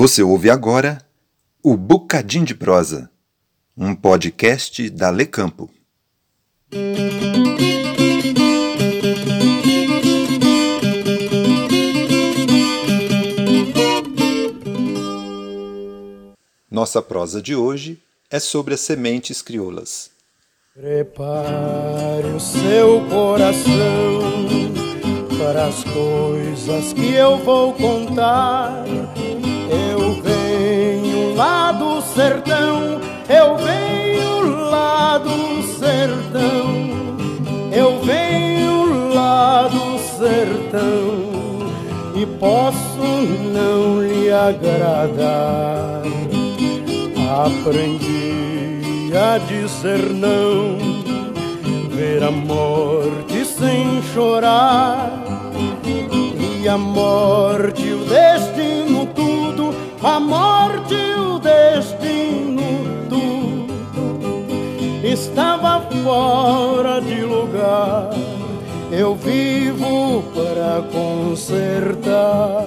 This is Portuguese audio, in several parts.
Você ouve agora o Bocadinho de Prosa, um podcast da Lecampo. Nossa prosa de hoje é sobre as sementes crioulas. Prepare o seu coração para as coisas que eu vou contar. Sertão, eu venho lá do sertão, eu venho lá do sertão e posso não lhe agradar. Aprendi a dizer não, ver a morte sem chorar e a morte, o destino, a morte, o destino, tudo estava fora de lugar. Eu vivo para consertar.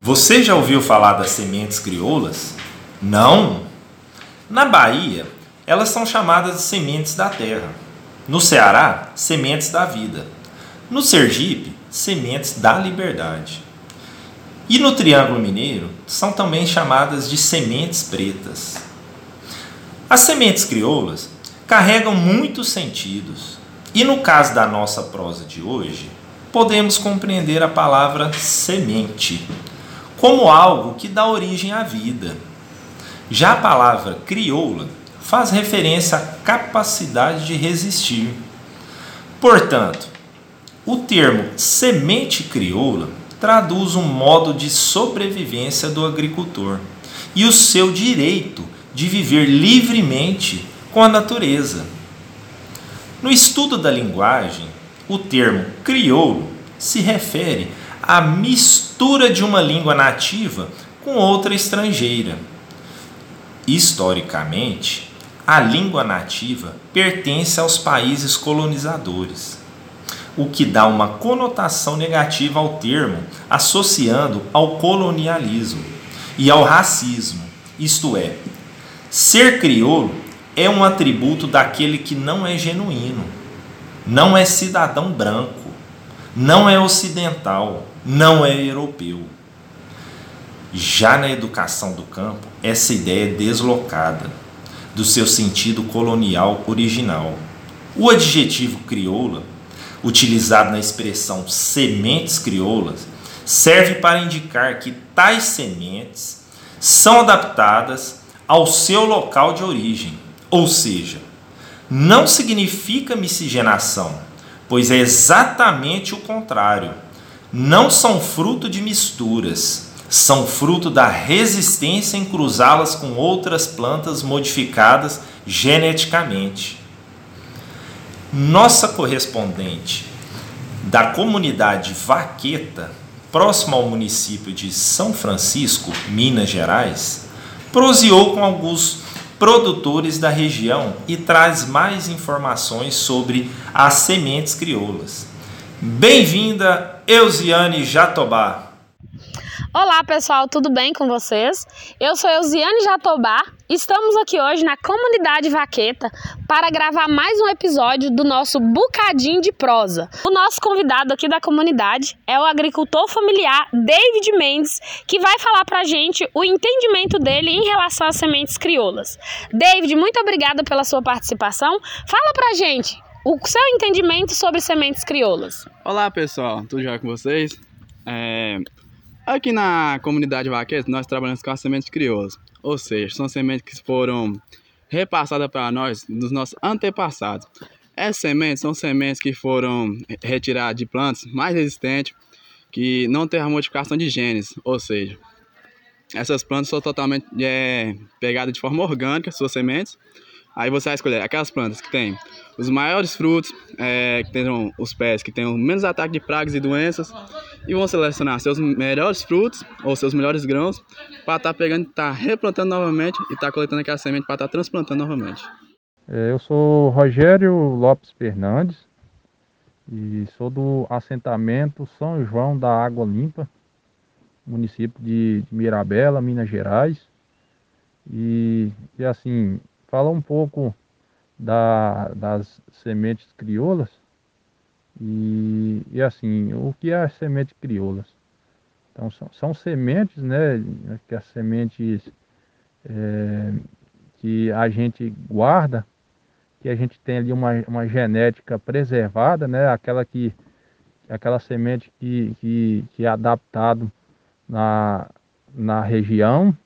Você já ouviu falar das sementes crioulas? Não? Na Bahia, elas são chamadas de sementes da terra. No Ceará, sementes da vida. No Sergipe, sementes da liberdade. E no Triângulo Mineiro, são também chamadas de sementes pretas. As sementes crioulas carregam muitos sentidos. E no caso da nossa prosa de hoje, podemos compreender a palavra semente como algo que dá origem à vida. Já a palavra crioula faz referência à capacidade de resistir. Portanto, o termo semente crioula traduz um modo de sobrevivência do agricultor e o seu direito de viver livremente com a natureza. No estudo da linguagem, o termo crioulo se refere à mistura de uma língua nativa com outra estrangeira. Historicamente, a língua nativa pertence aos países colonizadores, o que dá uma conotação negativa ao termo, associando ao colonialismo e ao racismo. Isto é, ser crioulo é um atributo daquele que não é genuíno, não é cidadão branco, não é ocidental, não é europeu. Já na educação do campo, essa ideia é deslocada do seu sentido colonial original. O adjetivo crioula, utilizado na expressão sementes crioulas, serve para indicar que tais sementes são adaptadas ao seu local de origem, ou seja, não significa miscigenação, pois é exatamente o contrário. Não são fruto de misturas, são fruto da resistência em cruzá-las com outras plantas modificadas geneticamente. Nossa correspondente da comunidade Vaqueta, próxima ao município de São Francisco, Minas Gerais, proseou com alguns produtores da região e traz mais informações sobre as sementes crioulas. Bem-vinda, Eusiane Jatobá. Olá pessoal, tudo bem com vocês? Eu sou Eusiane Jatobá, estamos aqui hoje na comunidade Vaqueta para gravar mais um episódio do nosso Bocadinho de Prosa. O nosso convidado aqui da comunidade é o agricultor familiar David Mendes, que vai falar para a gente o entendimento dele em relação às sementes crioulas. David, muito obrigada pela sua participação. Fala para a gente o seu entendimento sobre sementes crioulas. Olá pessoal, tudo já com vocês? É, Aqui na comunidade vaqueta, nós trabalhamos com as sementes crioulas, ou seja, são sementes que foram repassadas para nós dos nossos antepassados. Essas sementes são sementes que foram retiradas de plantas mais resistentes, que não têm a modificação de genes, ou seja, essas plantas são totalmente é, pegadas de forma orgânica, suas sementes, Aí você vai escolher aquelas plantas que têm os maiores frutos, é, que tenham os pés que tenham menos ataque de pragas e doenças, e vão selecionar seus melhores frutos ou seus melhores grãos para estar tá pegando, estar tá replantando novamente e estar tá coletando aquela semente para estar tá transplantando novamente. É, eu sou Rogério Lopes Fernandes e sou do assentamento São João da Água Limpa, município de, Mirabela, Minas Gerais. E, e assim, fala um pouco da, das sementes crioulas. E, e assim, o que é as sementes crioulas? Então são, são sementes, né? Que as sementes é, que a gente guarda, que a gente tem ali uma, uma genética preservada, né? Aquela que aquela semente que, que, que é adaptado na, na região,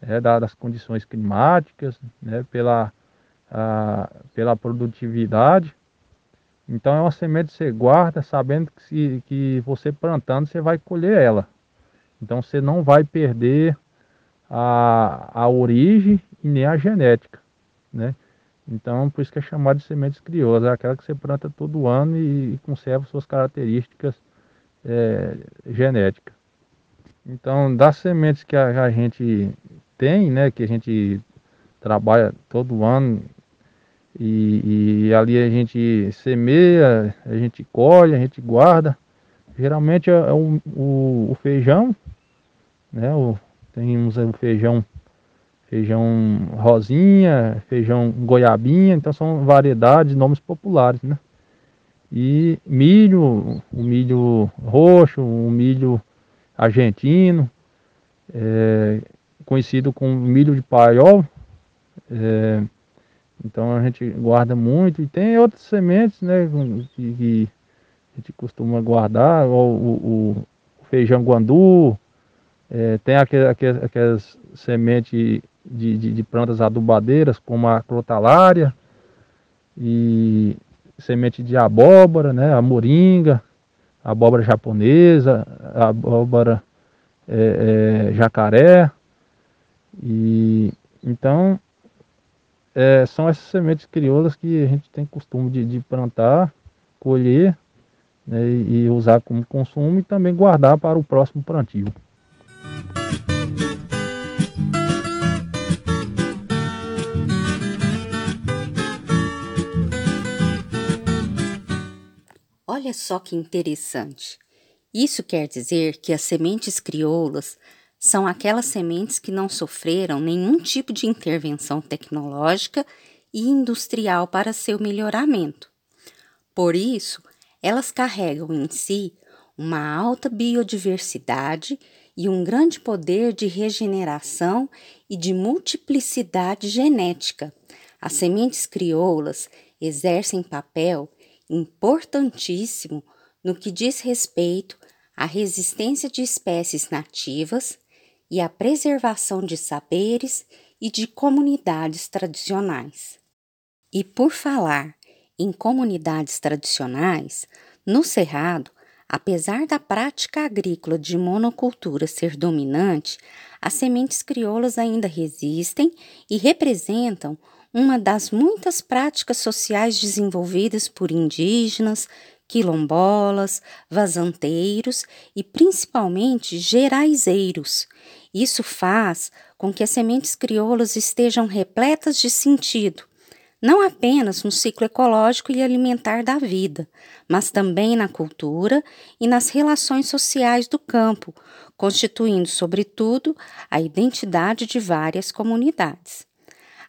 né, das condições climáticas, né, pela, a, pela produtividade. Então é uma semente que você guarda sabendo que, se, que você plantando você vai colher ela. Então você não vai perder a, a origem e nem a genética, né? Então por isso que é chamado de sementes crioulas, é aquela que você planta todo ano e, e conserva suas características é, genéticas. Então das sementes que a, a gente tem, né, que a gente trabalha todo ano e, e, ali a gente semeia, a gente colhe, a gente guarda. Geralmente é, é o, o, o, feijão, né? O, temos o feijão, feijão rosinha, feijão goiabinha, então são variedades, nomes populares, né? E milho, o milho roxo, o milho argentino, é, conhecido como milho de paiol. É, então a gente guarda muito e tem outras sementes, né, que, que a gente costuma guardar, o, o, o feijão guandu, é, tem aquelas, aquelas sementes de, de, de, plantas adubadeiras, como a crotalária, e semente de abóbora, né, a moringa, a abóbora japonesa, a abóbora é, é, jacaré, e então é, são essas sementes crioulas que a gente tem costume de, de plantar, colher né, e usar como consumo e também guardar para o próximo plantio. Olha só que interessante. Isso quer dizer que as sementes crioulas são aquelas sementes que não sofreram nenhum tipo de intervenção tecnológica e industrial para seu melhoramento. Por isso, elas carregam em si uma alta biodiversidade e um grande poder de regeneração e de multiplicidade genética. As sementes crioulas exercem papel importantíssimo no que diz respeito à resistência de espécies nativas e a preservação de saberes e de comunidades tradicionais. E por falar em comunidades tradicionais, no Cerrado, apesar da prática agrícola de monocultura ser dominante, as sementes crioulas ainda resistem e representam uma das muitas práticas sociais desenvolvidas por indígenas, quilombolas, vazanteiros e principalmente geraizeiros. Isso faz com que as sementes crioulas estejam repletas de sentido, não apenas no ciclo ecológico e alimentar da vida, mas também na cultura e nas relações sociais do campo, constituindo, sobretudo, a identidade de várias comunidades.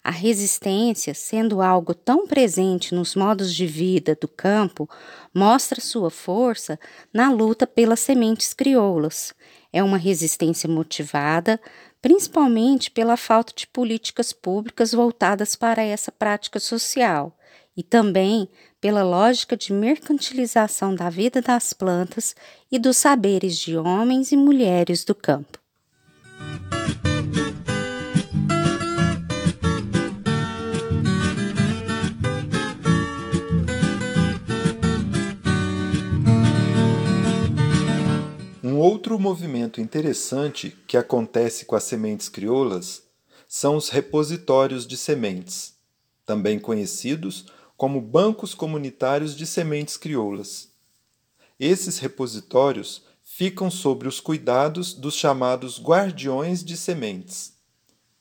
A resistência, sendo algo tão presente nos modos de vida do campo, mostra sua força na luta pelas sementes crioulas. É uma resistência motivada principalmente pela falta de políticas públicas voltadas para essa prática social e também pela lógica de mercantilização da vida das plantas e dos saberes de homens e mulheres do campo. Outro movimento interessante que acontece com as sementes crioulas são os repositórios de sementes, também conhecidos como bancos comunitários de sementes crioulas. Esses repositórios ficam sob os cuidados dos chamados guardiões de sementes.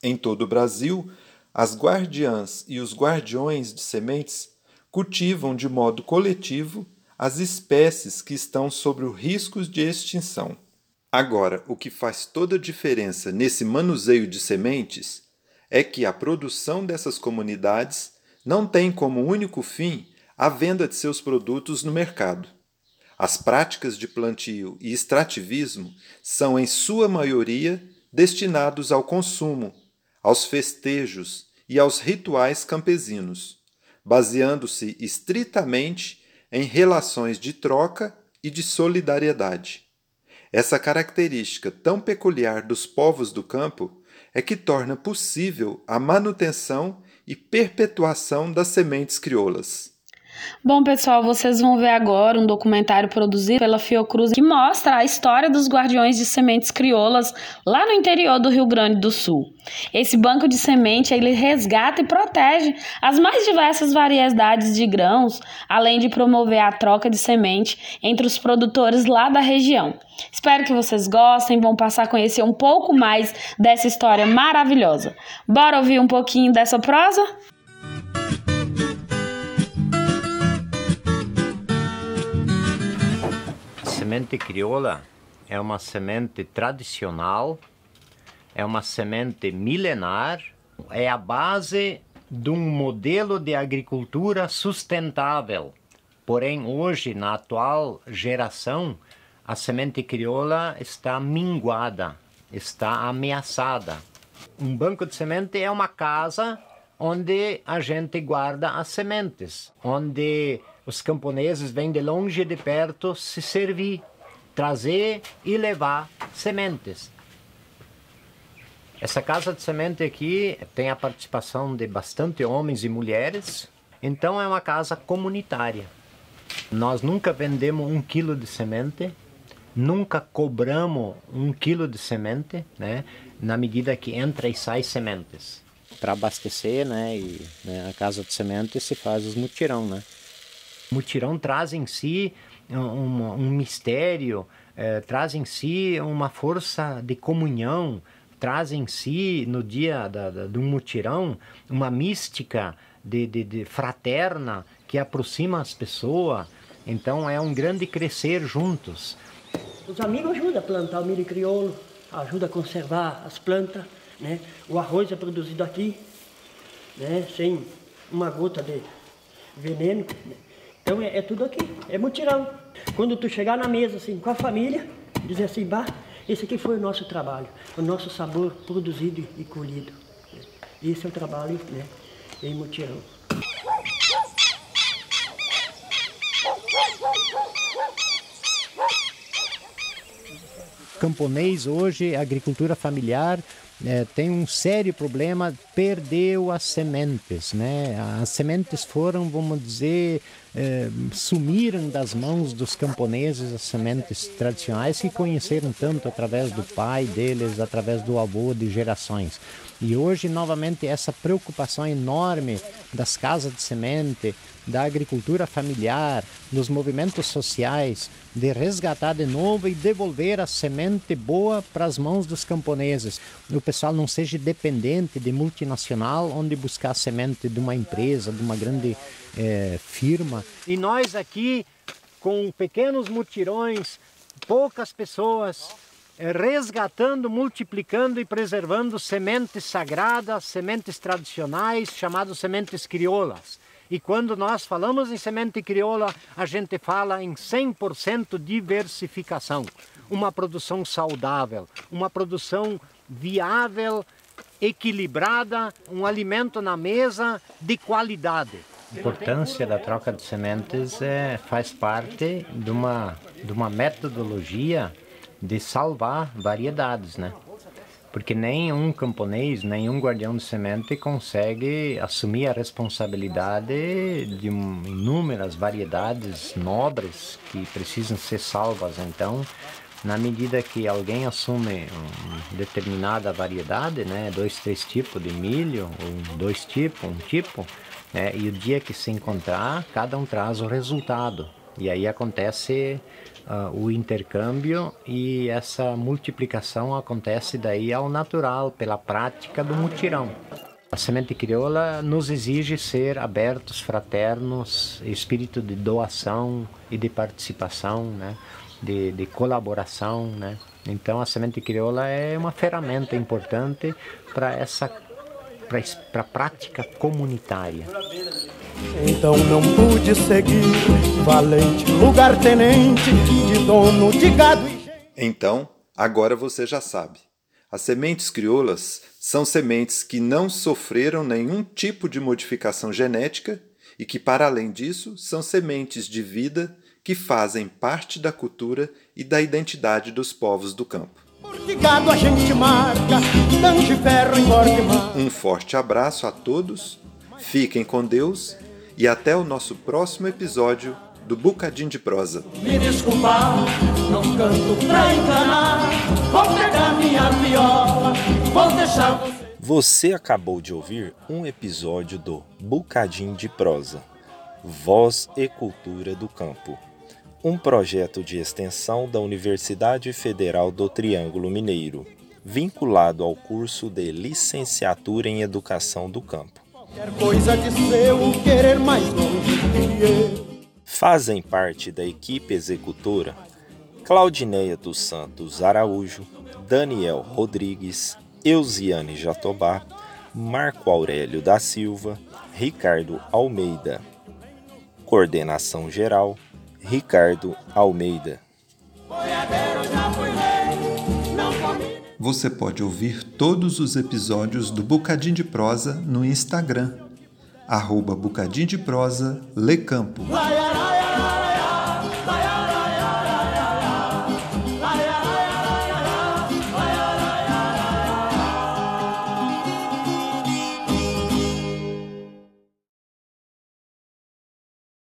Em todo o Brasil, as guardiãs e os guardiões de sementes cultivam de modo coletivo as espécies que estão sobre o risco de extinção. Agora, o que faz toda a diferença nesse manuseio de sementes é que a produção dessas comunidades não tem como único fim a venda de seus produtos no mercado. As práticas de plantio e extrativismo são, em sua maioria, destinados ao consumo, aos festejos e aos rituais campesinos, baseando-se estritamente em relações de troca e de solidariedade. Essa característica tão peculiar dos povos do campo é que torna possível a manutenção e perpetuação das sementes crioulas. Bom, pessoal, vocês vão ver agora um documentário produzido pela Fiocruz que mostra a história dos guardiões de sementes crioulas lá no interior do Rio Grande do Sul. Esse banco de semente ele resgata e protege as mais diversas variedades de grãos, além de promover a troca de semente entre os produtores lá da região. Espero que vocês gostem, vão passar a conhecer um pouco mais dessa história maravilhosa. Bora ouvir um pouquinho dessa prosa? Semente crioula é uma semente tradicional, é uma semente milenar, é a base de um modelo de agricultura sustentável. Porém, hoje, na atual geração, a semente crioula está minguada, está ameaçada. Um banco de semente é uma casa onde a gente guarda as sementes, onde os camponeses vêm de longe e de perto se servir, trazer e levar sementes. Essa casa de semente aqui tem a participação de bastante homens e mulheres, então é uma casa comunitária. Nós nunca vendemos um quilo de semente, nunca cobramos um quilo de semente, né? Na medida que entra e sai sementes. Para abastecer, né? E né, a casa de semente se faz os mutirão, né? Mutirão traz em si um, um mistério, é, traz em si uma força de comunhão, traz em si, no dia da, da, do mutirão, uma mística de, de, de fraterna que aproxima as pessoas. Então é um grande crescer juntos. Os amigos ajudam a plantar o milho crioulo, ajuda a conservar as plantas, né? O arroz é produzido aqui, né? Sem uma gota de veneno. Né? Então é, é, tudo aqui, é mutirão. Quando tu chegar na mesa assim com a família, dizer assim, bah, esse aqui foi o nosso trabalho, o nosso sabor produzido e colhido. Esse é o trabalho né, em mutirão. Camponês hoje, agricultura familiar, é, tem um sério problema, perdeu as sementes, né? As sementes foram, vamos dizer, é, sumiram das mãos dos camponeses as sementes tradicionais que conheceram tanto através do pai deles, através do avô de gerações. E hoje, novamente, essa preocupação enorme das casas de semente, da agricultura familiar, dos movimentos sociais, de resgatar de novo e devolver a semente boa para as mãos dos camponeses. O pessoal não seja dependente de multinacional, onde buscar semente de uma empresa, de uma grande é, firma. E nós aqui, com pequenos mutirões, poucas pessoas, resgatando, multiplicando e preservando sementes sagradas, sementes tradicionais, chamadas sementes crioulas. E quando nós falamos em semente crioula, a gente fala em 100% diversificação. Uma produção saudável, uma produção viável, equilibrada, um alimento na mesa de qualidade. A importância da troca de sementes é, faz parte de uma, de uma metodologia de salvar variedades, né? Porque nenhum camponês, nenhum guardião de semente consegue assumir a responsabilidade de inúmeras variedades nobres que precisam ser salvas. Então, na medida que alguém assume uma determinada variedade, né, dois, três tipos de milho, ou dois tipos, um tipo, né, e o dia que se encontrar, cada um traz o resultado. E aí acontece uh, o intercâmbio e essa multiplicação acontece daí ao natural, pela prática do mutirão. A semente crioula nos exige ser abertos, fraternos, espírito de doação e de participação, né? de, de colaboração. Né? Então a semente crioula é uma ferramenta importante para essa para a prática comunitária. Então não pude seguir, valente lugar-tenente de dono de gado e... Então, agora você já sabe. As sementes crioulas são sementes que não sofreram nenhum tipo de modificação genética e que, para além disso, são sementes de vida que fazem parte da cultura e da identidade dos povos do campo. Um forte abraço a todos, fiquem com Deus e até o nosso próximo episódio do Bucadinho de Prosa. Me desculpar, não canto pra enganar, vou pegar minha viola, vou deixar você. Você acabou de ouvir um episódio do Bucadinho de Prosa, Voz e Cultura do Campo, um projeto de extensão da Universidade Federal do Triângulo Mineiro, vinculado ao curso de Licenciatura em Educação do Campo. Coisa de seu querer mais longe que eu. Fazem parte da equipe executora Claudineia dos Santos Araújo, Daniel Rodrigues, Eusiane Jatobá, Marco Aurélio da Silva, Ricardo Almeida. Coordenação geral: Ricardo Almeida. Você pode ouvir todos os episódios do Bocadinho de Prosa no Instagram arroba Bocadinho de Prosa, Lecampo. Campo.